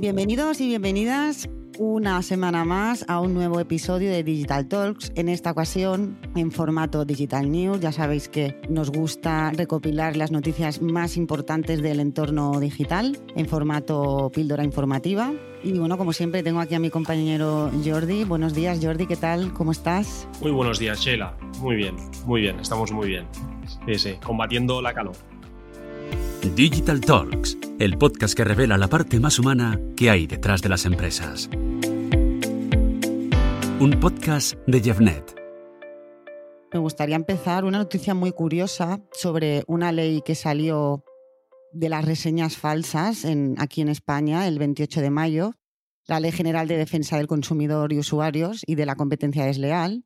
Bienvenidos y bienvenidas una semana más a un nuevo episodio de Digital Talks, en esta ocasión en formato Digital News. Ya sabéis que nos gusta recopilar las noticias más importantes del entorno digital en formato píldora informativa. Y bueno, como siempre, tengo aquí a mi compañero Jordi. Buenos días, Jordi, ¿qué tal? ¿Cómo estás? Muy buenos días, Sheila. Muy bien, muy bien, estamos muy bien. Sí, sí, combatiendo la calor. Digital Talks, el podcast que revela la parte más humana que hay detrás de las empresas. Un podcast de Jeffnet. Me gustaría empezar una noticia muy curiosa sobre una ley que salió de las reseñas falsas aquí en España el 28 de mayo, la Ley General de Defensa del Consumidor y Usuarios y de la Competencia Desleal.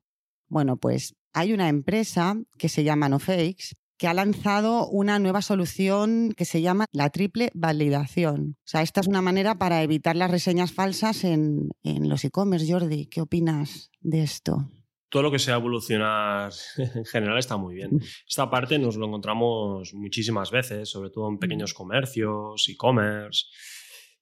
Bueno, pues hay una empresa que se llama NoFakes que ha lanzado una nueva solución que se llama la triple validación. O sea, esta es una manera para evitar las reseñas falsas en, en los e-commerce. Jordi, ¿qué opinas de esto? Todo lo que sea evolucionar en general está muy bien. Esta parte nos lo encontramos muchísimas veces, sobre todo en pequeños comercios, e-commerce.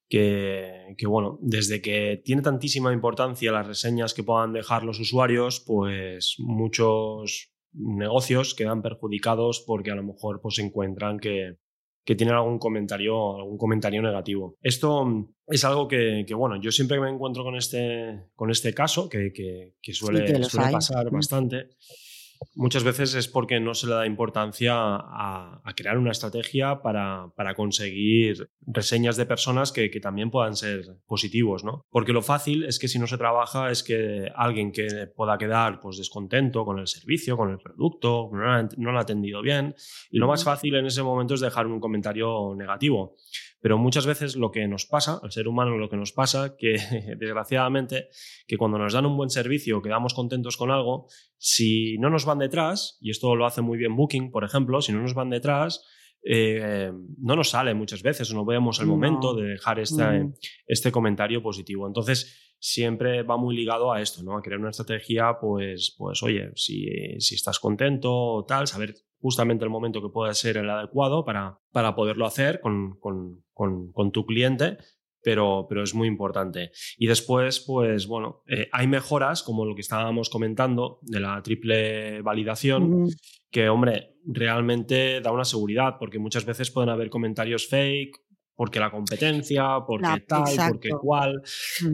Que, que, bueno, desde que tiene tantísima importancia las reseñas que puedan dejar los usuarios, pues muchos negocios quedan perjudicados porque a lo mejor pues encuentran que, que tienen algún comentario, algún comentario negativo. Esto mm, es algo que, que, bueno, yo siempre me encuentro con este, con este caso, que, que, que suele, suele pasar mm. bastante, muchas veces es porque no se le da importancia a, crear una estrategia para, para, conseguir reseñas de personas que, que, también puedan ser positivos, ¿no? Porque lo fácil es que si no se trabaja es que alguien que pueda quedar pues, descontento con el servicio, con el producto, no no lo ha atendido bien, y lo más fácil en ese momento es dejar un comentario negativo. Pero muchas veces lo que nos pasa, al ser humano lo que nos pasa, que desgraciadamente, que cuando nos dan un buen servicio, quedamos contentos con algo, si no nos van detrás, y esto lo hace muy bien Booking, por ejemplo, si no nos van detrás, eh, no nos sale muchas veces o no vemos el momento de dejar este, mm. este comentario positivo. Entonces, siempre va muy ligado a esto, ¿no? A crear una estrategia, pues, pues oye, si, si estás contento o tal, saber justamente el momento que pueda ser el adecuado para, para poderlo hacer con, con, con, tu cliente, pero, pero, es muy importante. Y después, pues bueno, eh, hay mejoras, como lo que estábamos comentando, de la triple validación, que, hombre, realmente da una seguridad, porque muchas veces pueden haber comentarios fake porque la competencia, porque tal, porque cual.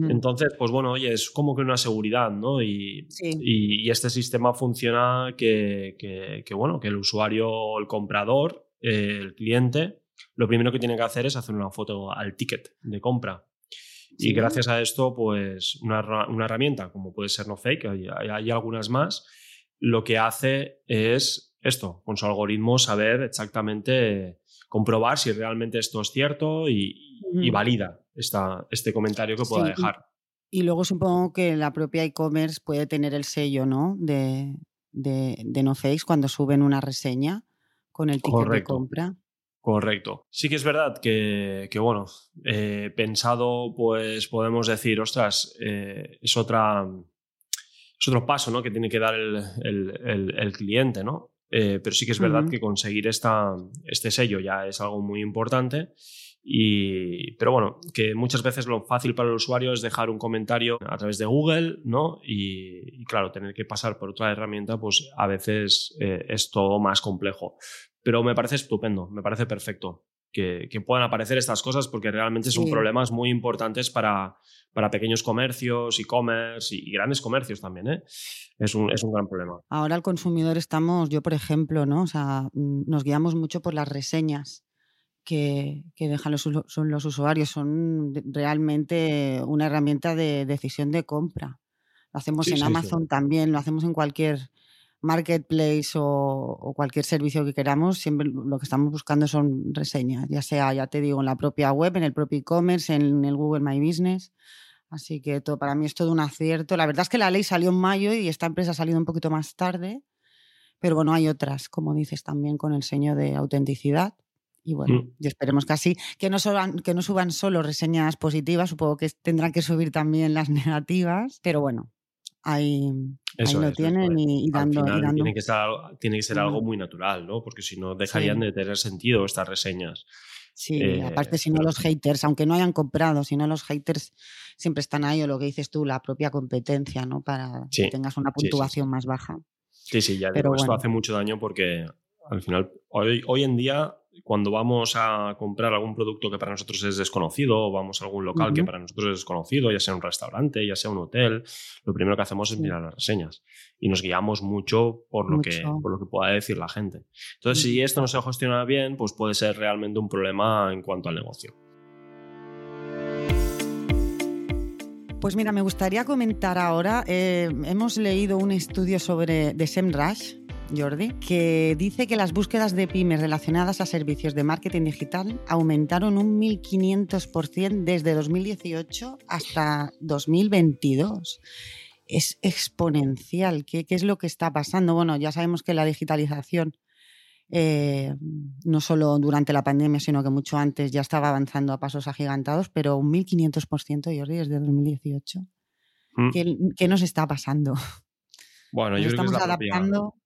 Entonces, pues bueno, oye, es como que una seguridad, ¿no? Y, y, este sistema funciona que, que, bueno, que el usuario, el comprador, el cliente, lo primero que tiene que hacer es hacer una foto al ticket de compra. Y gracias a esto, pues una, una, herramienta como puede ser NoFake, hay, hay algunas más, lo que hace es esto, con su algoritmo saber exactamente comprobar si realmente esto es cierto y, valida esta, este comentario que pueda dejar. Y, luego supongo que la propia e-commerce puede tener el sello ¿no? de, de, de no face cuando suben una reseña con el ticket de compra. Correcto. Sí que es verdad que, que bueno, eh, pensado, pues podemos decir, ostras, eh, es otra. Es otro paso ¿no? que tiene que dar el, el, el cliente, ¿no? Eh, pero sí que es verdad que conseguir esta, este sello ya es algo muy importante. Y, pero bueno, que muchas veces lo fácil para el usuario es dejar un comentario a través de Google, ¿no? Y, claro, tener que pasar por otra herramienta, pues a veces eh, es todo más complejo. Pero me parece estupendo, me parece perfecto que, puedan aparecer estas cosas porque realmente son problemas muy importantes para, para pequeños comercios, e-commerce y, grandes comercios también. ¿eh? Es, un, es un gran problema. Ahora el consumidor estamos, yo por ejemplo, ¿no? O sea, mm, nos guiamos mucho por las reseñas. Que, que, dejan los, son los usuarios. Son realmente una herramienta de decisión de compra. Lo hacemos en Amazon también, lo hacemos en cualquier marketplace o, cualquier servicio que queramos, siempre lo que estamos buscando son reseñas, ya sea, ya te digo, en la propia web, en el propio e-commerce, en el Google My Business. Así que todo, para mí es todo un acierto. La verdad es que la ley salió en mayo y esta empresa ha salido un poquito más tarde, pero bueno, hay otras, como dices, también con el sello de autenticidad. Y bueno, mm. y esperemos que así, que no, que no suban solo reseñas positivas, supongo que tendrán que subir también las negativas, pero bueno, ahí, lo tienen y, dando, Tiene que, ser, tiene que ser algo muy natural, ¿no? Porque si no dejarían de tener sentido estas reseñas. Sí, aparte si no los haters, aunque no hayan comprado, si no los haters siempre están ahí o lo que dices tú, la propia competencia, ¿no? Para que tengas una puntuación más baja. Sí, sí, ya digo, esto hace mucho daño porque al final, hoy, hoy en día cuando vamos a comprar algún producto que para nosotros es desconocido, o vamos a algún local que para nosotros es desconocido, ya sea un restaurante, ya sea un hotel, lo primero que hacemos es mirar las reseñas. Y nos guiamos mucho por lo, Que, por lo que pueda decir la gente. Entonces, si esto no se gestiona bien, pues puede ser realmente un problema en cuanto al negocio. Pues mira, me gustaría comentar ahora, eh, hemos leído un estudio sobre de SEMrush, Jordi, que dice que las búsquedas de pymes relacionadas a servicios de marketing digital aumentaron un 1.500% desde 2018 hasta 2022. Es exponencial. ¿Qué, es lo que está pasando? Bueno, ya sabemos que la digitalización, eh, no solo durante la pandemia, sino que mucho antes ya estaba avanzando a pasos agigantados, pero un 1.500%, Jordi, desde 2018. Mm. ¿Qué, nos está pasando? Bueno, yo estamos adaptando.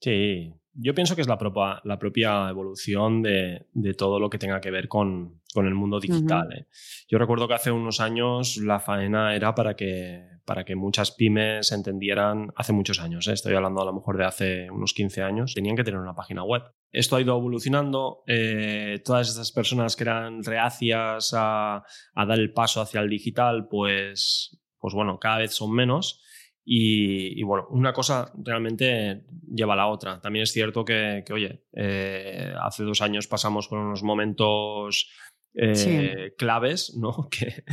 Sí, yo pienso que es la propia, la propia evolución de, todo lo que tenga que ver con, el mundo digital. ¿eh? Yo recuerdo que hace unos años la faena era para que, para que muchas pymes entendieran, hace muchos años, ¿eh? estoy hablando a lo mejor de hace unos 15 años, tenían que tener una página web. Esto ha ido evolucionando, eh, todas estas personas que eran reacias a, a, dar el paso hacia el digital, pues, pues bueno, cada vez son menos y, bueno, una cosa realmente lleva a la otra. También es cierto que, oye, eh, hace dos años pasamos por unos momentos eh, claves, ¿no? Que,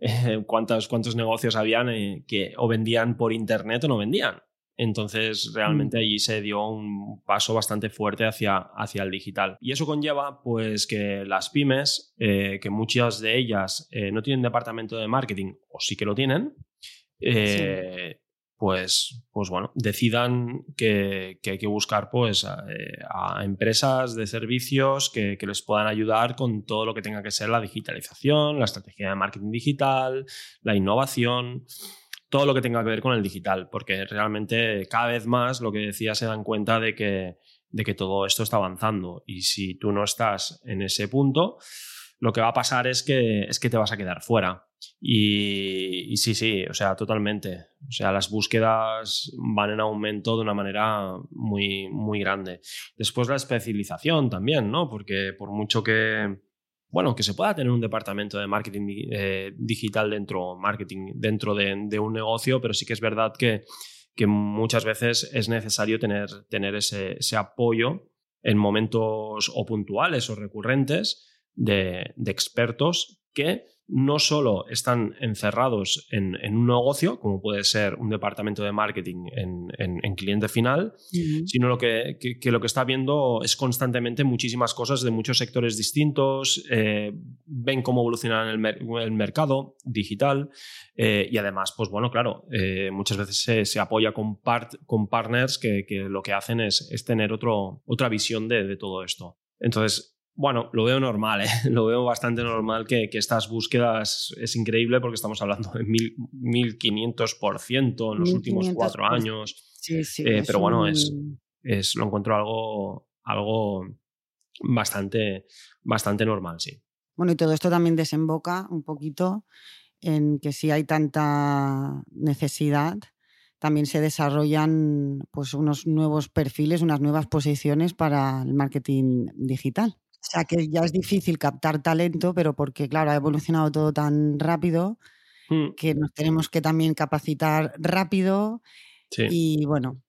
eh, cuántos, cuántos negocios habían que o vendían por internet o no vendían. Entonces, realmente mm. allí se dio un paso bastante fuerte hacia, hacia el digital. Y eso conlleva, pues, que las pymes, que muchas de ellas no tienen departamento de marketing, o sí que lo tienen, pues, pues bueno, decidan que, hay que buscar pues, eh, a, empresas de servicios que, les puedan ayudar con todo lo que tenga que ser la digitalización, la estrategia de marketing digital, la innovación, todo lo que tenga que ver con el digital, porque realmente cada vez más lo que decía se dan cuenta de que, de que todo esto está avanzando. Y si tú no estás en ese punto, lo que va a pasar es que, es que te vas a quedar fuera. Y, sí, sí, o sea, totalmente. O sea, las búsquedas van en aumento de una manera muy, muy grande. Después la especialización también, ¿no? Porque por mucho que, bueno, que se pueda tener un departamento de marketing eh, digital dentro, marketing dentro de, un negocio, pero sí que es verdad que, que muchas veces es necesario tener, tener ese, ese apoyo en momentos o puntuales o recurrentes de, expertos que no solo están encerrados en, un negocio, como puede ser un departamento de marketing en, cliente final, sino lo que, lo que está viendo es constantemente muchísimas cosas de muchos sectores distintos, eh, ven cómo evoluciona el, el mercado digital eh, y además, pues bueno, claro, eh, muchas veces se, apoya con, con partners que, lo que hacen es, tener otro, otra visión de, de todo esto. Entonces, bueno, lo veo normal, ¿eh? lo veo bastante normal que, estas búsquedas es increíble porque estamos hablando de mil, 1500% en los últimos cuatro años. Sí, sí, eh, pero bueno, es, es, lo encuentro algo, algo bastante, bastante normal, sí. Bueno, y todo esto también desemboca un poquito en que si hay tanta necesidad, también se desarrollan pues, unos nuevos perfiles, unas nuevas posiciones para el marketing digital. O sea que ya es difícil captar talento, pero porque, claro, ha evolucionado todo tan rápido mm. que nos tenemos que también capacitar rápido. Y bueno.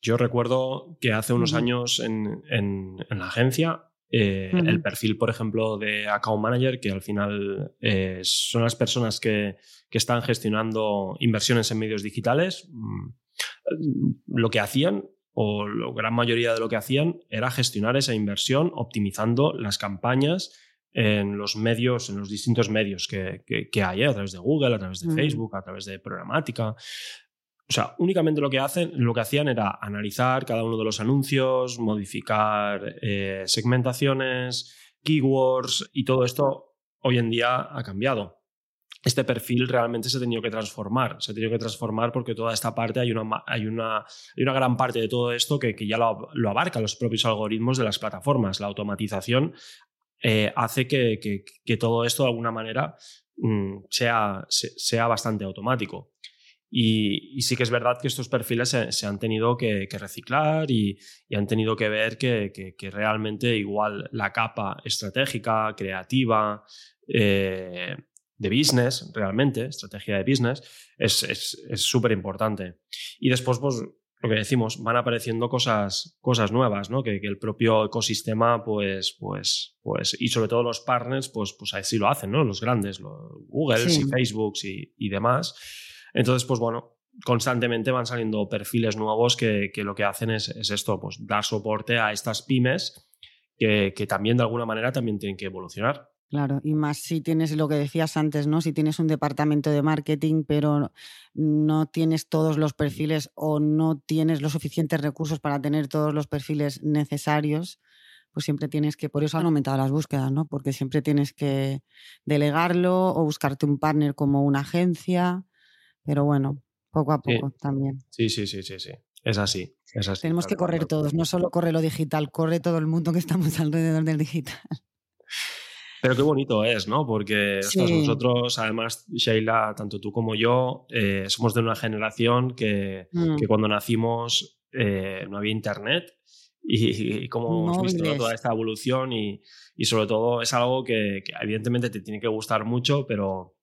Yo recuerdo que hace unos años en, la agencia eh, el perfil, por ejemplo, de account manager, que al final eh, son las personas que, que, están gestionando inversiones en medios digitales, mm, lo que hacían o la gran mayoría de lo que hacían era gestionar esa inversión optimizando las campañas en los medios, en los distintos medios que, hay, ¿eh? a través de Google, a través de Facebook, a través de programática. O sea, únicamente lo que, hacen, lo que hacían era analizar cada uno de los anuncios, modificar eh, segmentaciones, keywords y todo esto hoy en día ha cambiado este perfil realmente se ha tenido que transformar. Se ha tenido que transformar porque toda esta parte, hay una, hay una, una gran parte de todo esto que, ya lo, abarca los propios algoritmos de las plataformas. La automatización eh, hace que, que, todo esto de alguna manera mm, sea, sea bastante automático. Y, sí que es verdad que estos perfiles se, han tenido que, reciclar y, han tenido que ver que, realmente igual la capa estratégica, creativa, eh, de business, realmente, estrategia de business, es súper importante. Y después, pues, lo que decimos, van apareciendo cosas, cosas nuevas, ¿no? Que, el propio ecosistema, pues, pues, pues, y sobre todo los partners, pues, pues así lo hacen, ¿no? Los grandes, los Google y Facebook y, y, demás. Entonces, pues bueno, constantemente van saliendo perfiles nuevos que, que lo que hacen es, es, esto, pues dar soporte a estas pymes que, que también de alguna manera también tienen que evolucionar. Claro, y más si tienes lo que decías antes, ¿no? Si tienes un departamento de marketing, pero no tienes todos los perfiles o no tienes los suficientes recursos para tener todos los perfiles necesarios, pues siempre tienes que, por eso han aumentado las búsquedas, ¿no? Porque siempre tienes que delegarlo o buscarte un partner como una agencia, pero bueno, poco a poco también. Sí, sí, sí, sí, sí. Es así, es así. Tenemos que correr todos, no solo corre lo digital, corre todo el mundo que estamos alrededor del digital. Pero qué bonito es, ¿no? Porque nosotros, además, Sheila, tanto tú como yo, eh, somos de una generación que, mm. que cuando nacimos eh, no había internet y, como hemos visto toda esta evolución y, y, sobre todo es algo que, evidentemente te tiene que gustar mucho, pero,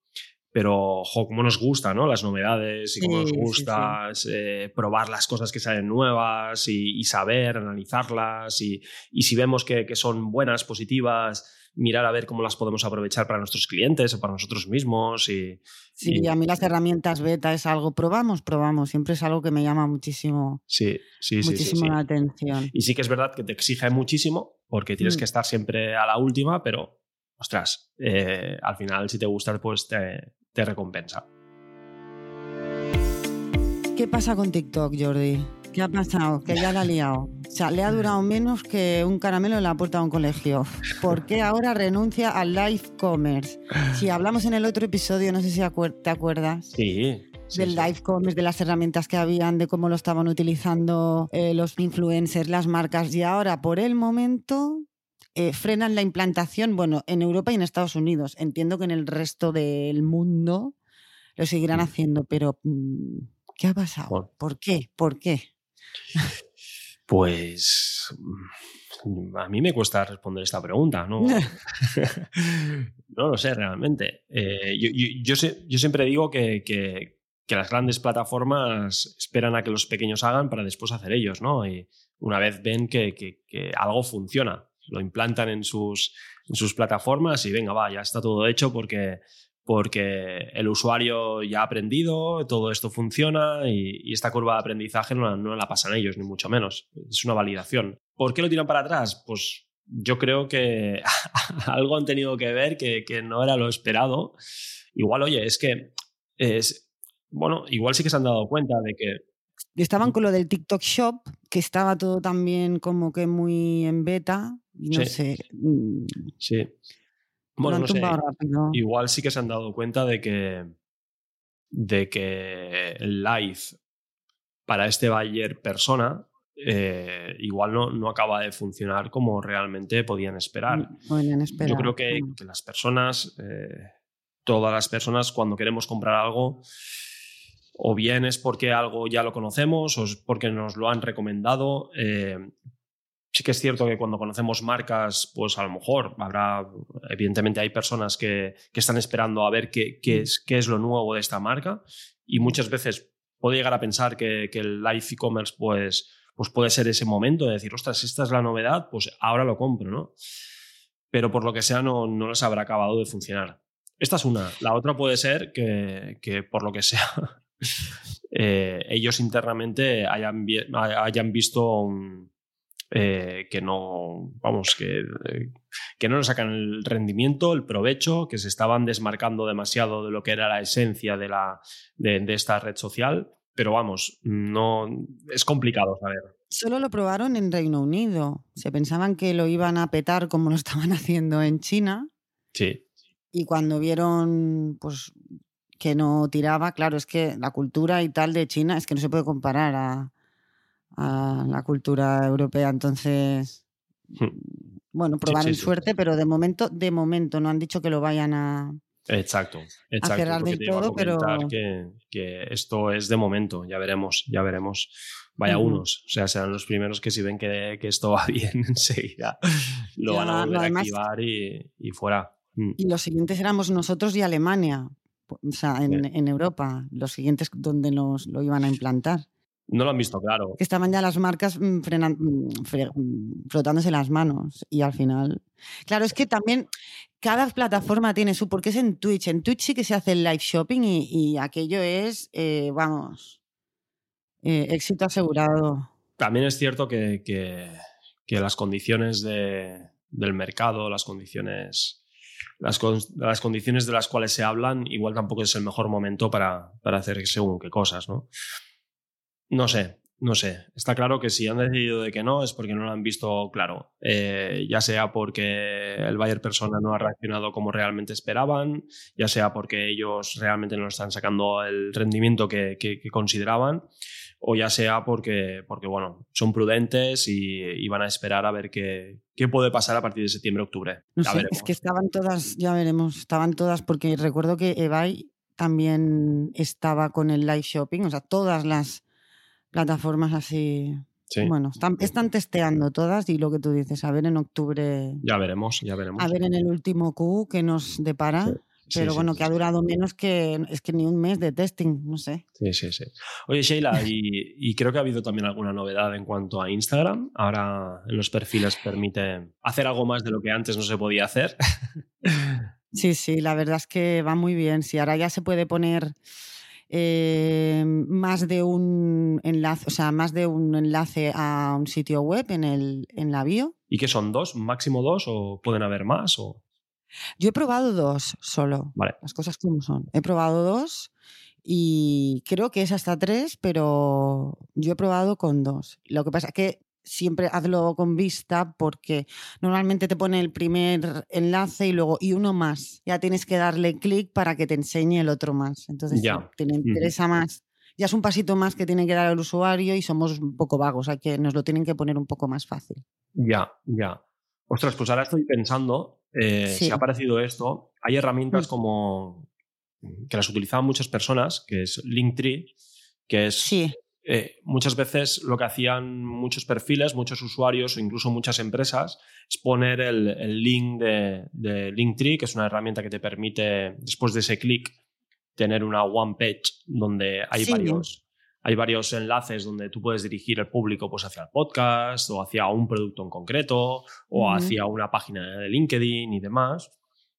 pero ojo, cómo nos gusta, ¿no? Las novedades y cómo nos gusta eh, probar las cosas que salen nuevas y, saber, analizarlas y, y si vemos que, que, son buenas, positivas, mirar a ver cómo las podemos aprovechar para nuestros clientes o para nosotros mismos. Y, sí, a mí las herramientas beta es algo, probamos, probamos, siempre es algo que me llama muchísimo, sí, sí, muchísimo la atención. Y sí que es verdad que te exige muchísimo porque tienes mm. que estar siempre a la última, pero, ostras, eh, al final si te gusta, pues te, te recompensa. ¿Qué pasa con TikTok, Jordi? ¿Qué ha pasado? Que ya la ha liado. O sea, le ha durado menos que un caramelo en la puerta de un colegio. ¿Por qué ahora renuncia al live commerce? Si hablamos en el otro episodio, no sé si te acuerdas. Sí. del live commerce, de las herramientas que habían, de cómo lo estaban utilizando eh, los influencers, las marcas. Y ahora, por el momento, eh, frenan la implantación, bueno, en Europa y en Estados Unidos. Entiendo que en el resto del mundo lo seguirán mm. haciendo, pero mm, ¿qué ha pasado? ¿Por qué? ¿Por qué? Pues mm, a mí me cuesta responder esta pregunta, ¿no? no lo sé realmente. Eh, yo, siempre digo que, las grandes plataformas esperan a que los pequeños hagan para después hacer ellos, ¿no? Y una vez ven que, algo funciona, lo implantan en sus, en sus plataformas y venga, va, ya está todo hecho porque porque el usuario ya ha aprendido, todo esto funciona y, esta curva de aprendizaje no, la pasan ellos, ni mucho menos. Es una validación. ¿Por qué lo tiran para atrás? Pues yo creo que algo han tenido que ver que, no era lo esperado. Igual, oye, es que es, bueno, igual sí que se han dado cuenta de que Estaban con lo del TikTok Shop, que estaba todo también como que muy en beta. No sé. Mm, sí. Bueno, no sé. Igual sí que se han dado cuenta de que, de que el live para este buyer persona eh, igual no, no, acaba de funcionar como realmente podían esperar. Mm, esperar. Yo creo que, mm. que las personas, eh, todas las personas, cuando queremos comprar algo, o bien es porque algo ya lo conocemos o es porque nos lo han recomendado, eh, Sí que es cierto que cuando conocemos marcas, pues a lo mejor habrá, evidentemente hay personas que, están esperando a ver qué, qué, es, qué es lo nuevo de esta marca y muchas veces puede llegar a pensar que, el live e-commerce pues, pues puede ser ese momento de decir, ostras, esta es la novedad, pues ahora lo compro, ¿no? Pero por lo que sea no, no les habrá acabado de funcionar. Esta es una. La otra puede ser que, que por lo que sea eh, ellos internamente hayan, hayan visto un eh, que no, vamos, que, que no nos sacan el rendimiento, el provecho, que se estaban desmarcando demasiado de lo que era la esencia de, la, de, esta red social. Pero vamos, no es complicado saber. Solo lo probaron en Reino Unido. Se pensaban que lo iban a petar como lo estaban haciendo en China. Sí. Y cuando vieron pues, que no tiraba, claro, es que la cultura y tal de China es que no se puede comparar a, a la cultura europea. Entonces, hmm. bueno, probar sí, en sí. suerte, pero de momento, de momento no han dicho que lo vayan a. Exacto, exacto. cerrar del a todo, pero- que, que esto es de momento, ya veremos, ya veremos. Vaya unos, o sea, serán los primeros que si ven que, que esto va bien enseguida, lo Ya, van a volver a activar y, y fuera. Mm. Y los siguientes éramos nosotros y Alemania, o sea, en, Bien. en Europa, los siguientes donde nos lo iban a implantar. No lo han visto claro. Que estaban ya las marcas mm, frenan- mm, fre- mm, frotándose las manos y al final. Claro, es que también cada plataforma tiene su. Porque es en Twitch. En Twitch sí que se hace el live shopping y, y aquello es, eh, vamos, eh, éxito asegurado. También es cierto que, que- que las condiciones de- del mercado, las condiciones, las, con- las condiciones de las cuales se hablan, igual tampoco es el mejor momento para, para hacer según qué cosas, ¿no? No sé, no sé. Está claro que si han decidido de que no es porque no lo han visto claro. Eh, ya sea porque el buyer persona no ha reaccionado como realmente esperaban, ya sea porque ellos realmente no están sacando el rendimiento que, que- que consideraban, o ya sea porque, porque bueno, son prudentes y, y van a esperar a ver qué, qué puede pasar a partir de septiembre-octubre. No Ya sé, veremos. es que estaban todas, ya veremos, estaban todas, porque recuerdo que eBay también estaba con el live shopping, o sea, todas las plataformas así. Sí, Bueno, están, están testeando todas y lo que tú dices, a ver en octubre, ya veremos, ya veremos. a ver en el último Q qué nos depara. Sí, Pero bueno, que ha durado menos que, es que ni un mes de testing, no sé. Sí, sí, sí. Oye, Sheila, y, y creo que ha habido también alguna novedad en cuanto a Instagram. Ahora en los perfiles permite hacer algo más de lo que antes no se podía hacer. Sí, sí, la verdad es que va muy bien. Si ahora ya se puede poner eh, más de un enlace, o sea, más de un enlace a un sitio web en, el, en la bio. ¿Y qué son dos? ¿Máximo dos? ¿O pueden haber más? O... Yo he probado dos solo, Vale. las cosas como son. He probado dos y creo que es hasta tres, pero yo he probado con dos. Lo que pasa es que siempre hazlo con vista porque normalmente te pone el primer enlace y luego y uno más. Ya tienes que darle clic para que te enseñe el otro más. Entonces, Ya. te interesa más. Ya es un pasito más que tiene que dar el usuario y somos un poco vagos, hay que nos lo tienen que poner un poco más fácil. Ya, ya. Ostras, pues ahora estoy pensando, eh, Sí. si ha aparecido esto, hay herramientas Mm. como que las utilizaban muchas personas, que es Linktree, que es Sí, eh, muchas veces lo que hacían muchos perfiles, muchos usuarios o incluso muchas empresas es poner el, el link de, de Linktree, que es una herramienta que te permite, después de ese clic, tener una one page donde hay Sí. varios hay varios enlaces donde tú puedes dirigir el público pues, hacia el podcast o hacia un producto en concreto o hacia una página de LinkedIn y demás.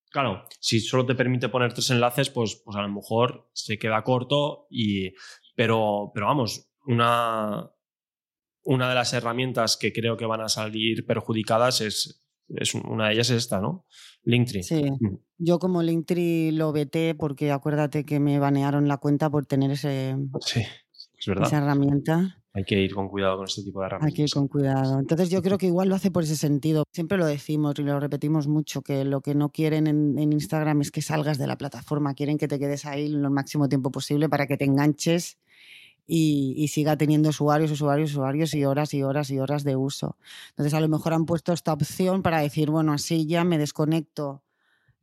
Claro, si solo te permite poner tres enlaces, pues, pues a lo mejor se queda corto y... Pero, pero vamos, una, una de las herramientas que creo que van a salir perjudicadas es, es una de ellas es esta, ¿no? Linktree. sí. Mm. Yo como Linktree lo veté porque acuérdate que me banearon la cuenta por tener ese, Sí, es verdad. esa herramienta. Hay que ir con cuidado con este tipo de Hay herramientas. que ir con cuidado. Entonces yo creo que igual lo hace por ese sentido. Siempre lo decimos y lo repetimos mucho, que lo que no quieren en, en Instagram es que salgas de la plataforma. Quieren que te quedes ahí lo máximo tiempo posible para que te enganches y, y siga teniendo usuarios, usuarios, usuarios y horas y horas y horas de uso. Entonces a lo mejor han puesto esta opción para decir, bueno, así ya me desconecto,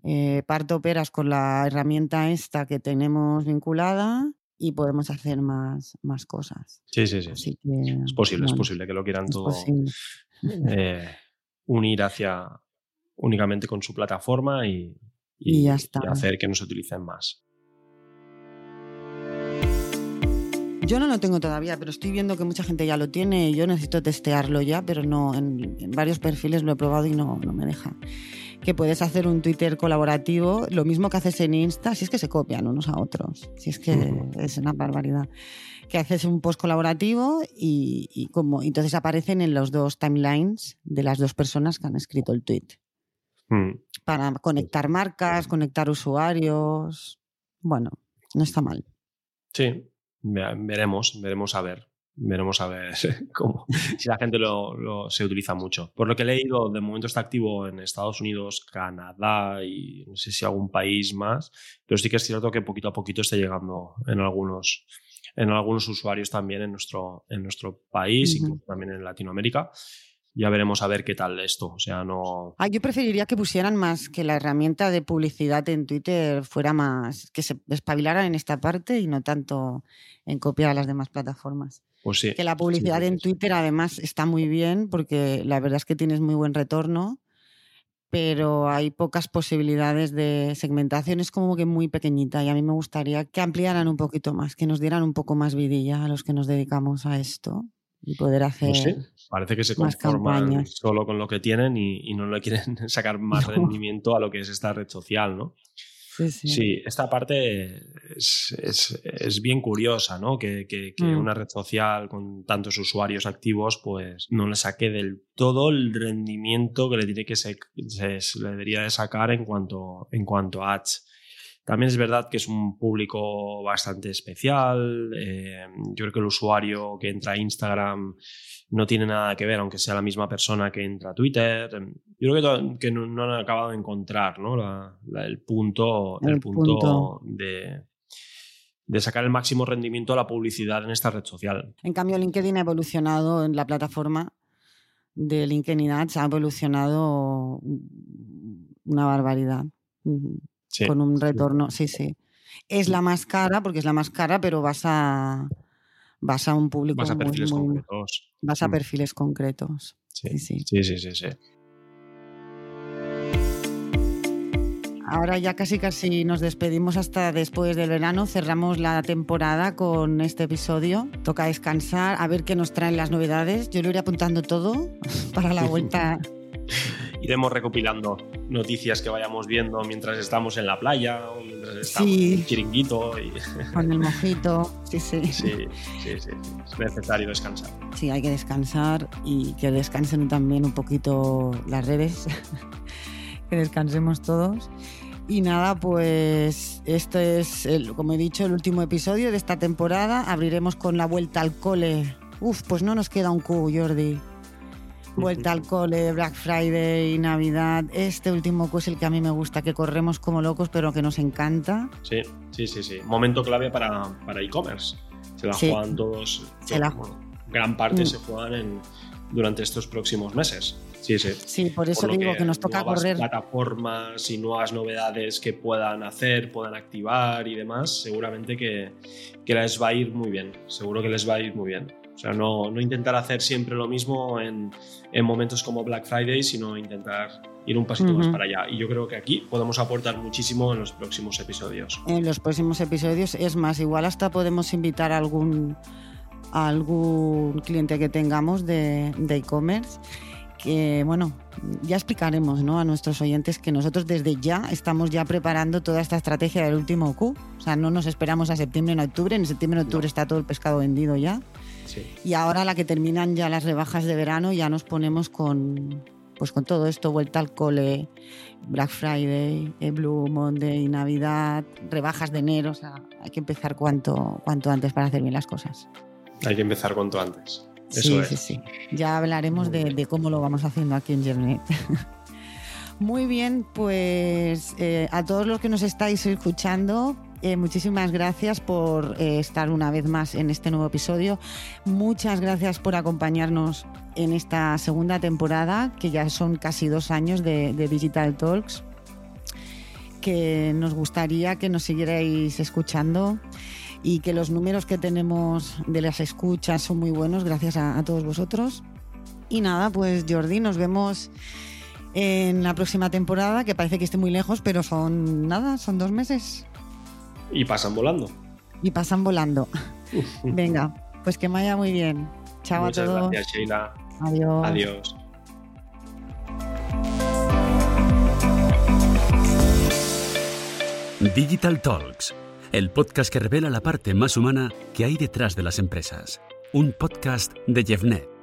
eh, parto peras con la herramienta esta que tenemos vinculada y podemos hacer más, más cosas. Sí, sí, sí. Así que, Es posible, es posible que lo quieran todo eh, unir hacia únicamente con su plataforma y, Y ya está. hacer que no se utilicen más. Yo no lo tengo todavía, pero estoy viendo que mucha gente ya lo tiene y yo necesito testearlo ya, pero no, en, en varios perfiles lo he probado y no, no me deja. Que puedes hacer un Twitter colaborativo, lo mismo que haces en Insta, si es que se copian unos a otros, si es que Ujú. es una barbaridad. Que haces un post colaborativo y, y como, entonces aparecen en los dos timelines de las dos personas que han escrito el tweet. Mm. Para conectar marcas, conectar usuarios. Bueno, no está mal. Sí, veremos, veremos a ver. Veremos a ver cómo, si la gente lo, lo- se utiliza mucho. Por lo que he leído, de momento está activo en Estados Unidos, Canadá y no sé si algún país más, pero sí que es cierto que poquito a poquito está llegando en algunos, en algunos usuarios también en nuestro, en nuestro país, Ujú. incluso también en Latinoamérica. Ya veremos a ver qué tal esto. O sea, no. Ah, yo preferiría que pusieran más, que la herramienta de publicidad en Twitter fuera más, que se espabilaran en esta parte y no tanto en copiar a las demás plataformas. Pues sí. Que la publicidad en Twitter además está muy bien porque la verdad es que tienes muy buen retorno, pero hay pocas posibilidades de segmentación, es como que muy pequeñita y a mí me gustaría que ampliaran un poquito más, que nos dieran un poco más vidilla a los que nos dedicamos a esto y poder hacer. Pues parece que se conforman solo con lo que tienen y, no le quieren sacar más rendimiento a lo que es esta red social, ¿no? Sí, esta parte es, bien curiosa, ¿no? Que, mm. una red social con tantos usuarios activos, pues no le saque del todo el rendimiento que le tiene que se, le debería de sacar en cuanto, en cuanto a ads. También es verdad que es un público bastante especial. Eh, yo creo que el usuario que entra a Instagram no tiene nada que ver, aunque sea la misma persona que entra a Twitter. Yo creo que, no, han acabado de encontrar el punto, el, punto, De, de sacar el máximo rendimiento a la publicidad en esta red social. En cambio, LinkedIn ha evolucionado en la plataforma de LinkedIn Ads, ha evolucionado una barbaridad con un retorno, sí, sí. Es la más cara, porque es la más cara, pero vas a, vas a un público. Vas a perfiles concretos. Vas a mm. perfiles concretos. Sí, sí, sí, sí, sí. sí. Ahora ya casi casi nos despedimos hasta después del verano. Cerramos la temporada con este episodio. Toca descansar, a ver qué nos traen las novedades. Yo lo iré apuntando todo para la vuelta iremos recopilando noticias que vayamos viendo mientras estamos en la playa o mientras estamos en el chiringuito. Y... Con el mojito, sí, sí. Sí, sí, sí. Es necesario descansar. Sí, hay que descansar y que descansen también un poquito las redes. que descansemos todos. Y nada, pues este es, el, como he dicho, el último episodio de esta temporada. Abriremos con la vuelta al cole. Uf, pues no nos queda un Q, Jordi vuelta al cole, Black Friday, Navidad. Este último es el que a mí me gusta, que corremos como locos, pero que nos encanta. Sí, sí, sí, sí. Momento clave para, para e-commerce. Se la juegan todos. Se la... gran parte mm. se juegan en, durante estos próximos meses. Sí, sí. Sí, por eso digo que, nos toca correr. plataformas y nuevas novedades que puedan hacer, puedan activar y demás, seguramente que, que les va a ir muy bien. Seguro que les va a ir muy bien. O sea, no, no intentar hacer siempre lo mismo en, en, momentos como Black Friday, sino intentar ir un pasito más para allá. Y yo creo que aquí podemos aportar muchísimo en los próximos episodios. En los próximos episodios, es más, igual hasta podemos invitar a algún, algún cliente que tengamos de e-commerce. que, bueno, ya explicaremos ¿no? a nuestros oyentes que nosotros desde ya estamos ya preparando toda esta estrategia del último Q. O sea, no nos esperamos a septiembre en octubre. En septiembre en octubre está todo el pescado vendido ya. Y ahora la que terminan ya las rebajas de verano, ya nos ponemos con, pues con todo esto, vuelta al cole, Black Friday, eh, Blue Monday, Navidad, rebajas de enero, o sea, hay que empezar cuanto, cuanto antes para hacer bien las cosas. Hay que empezar cuanto antes. Eso sí, sí, sí. Ya hablaremos de, cómo lo vamos haciendo aquí en Gernet. Muy bien, pues eh, a todos los que nos estáis escuchando, eh, muchísimas gracias por eh, estar una vez más en este nuevo episodio. Muchas gracias por acompañarnos en esta segunda temporada, que ya son casi dos años de, Digital Talks, que nos gustaría que nos siguierais escuchando y que los números que tenemos de las escuchas son muy buenos, gracias a, a todos vosotros. Y nada, pues Jordi, nos vemos en la próxima temporada, que parece que esté muy lejos, pero son nada, son dos meses. Y pasan volando. Y pasan volando. Venga, pues que vaya muy bien. Chao a todos. Gracias, Sheila. Adiós. Adiós. Digital Talks, el podcast que revela la parte más humana que hay detrás de las empresas. Un podcast de Jeffnet.